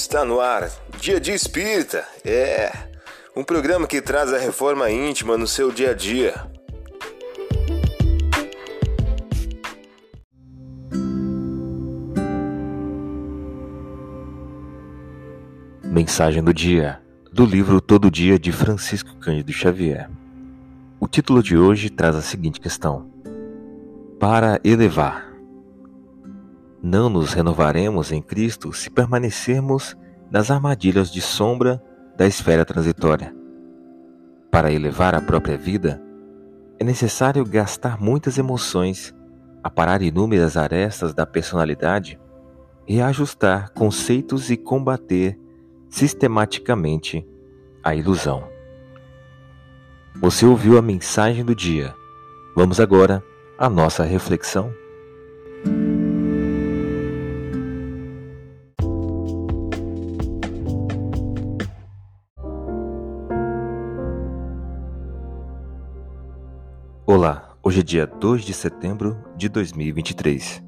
Está no ar, Dia de Espírita. É um programa que traz a reforma íntima no seu dia a dia. Mensagem do dia do livro Todo Dia de Francisco Cândido Xavier. O título de hoje traz a seguinte questão: Para elevar não nos renovaremos em Cristo se permanecermos nas armadilhas de sombra da esfera transitória. Para elevar a própria vida, é necessário gastar muitas emoções, aparar inúmeras arestas da personalidade, reajustar conceitos e combater sistematicamente a ilusão. Você ouviu a mensagem do dia. Vamos agora à nossa reflexão. Olá, hoje é dia 2 de setembro de 2023.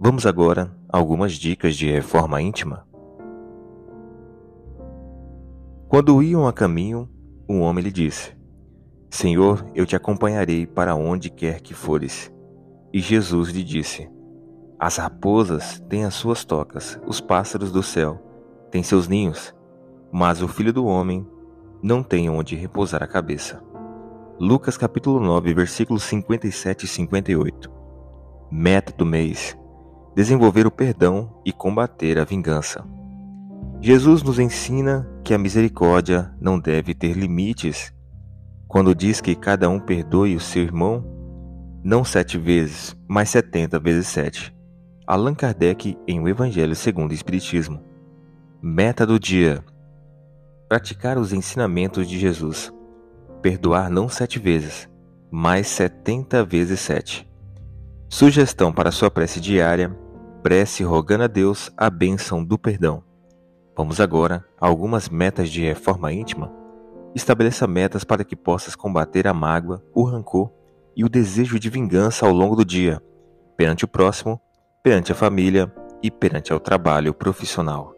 Vamos agora a algumas dicas de reforma íntima. Quando iam a caminho, um homem lhe disse: Senhor, eu te acompanharei para onde quer que fores. E Jesus lhe disse: As raposas têm as suas tocas, os pássaros do céu têm seus ninhos, mas o filho do homem não tem onde repousar a cabeça. Lucas capítulo 9, versículos 57 e 58. Meta do mês: desenvolver o perdão e combater a vingança. Jesus nos ensina que a misericórdia não deve ter limites. Quando diz que cada um perdoe o seu irmão, não sete vezes, mas setenta vezes sete. Allan Kardec em O Evangelho segundo o Espiritismo. Meta do dia: praticar os ensinamentos de Jesus perdoar não sete vezes, mas setenta vezes sete. Sugestão para sua prece diária: prece rogando a Deus a bênção do perdão. Vamos agora a algumas metas de reforma íntima. Estabeleça metas para que possas combater a mágoa, o rancor e o desejo de vingança ao longo do dia, perante o próximo, perante a família e perante ao trabalho profissional.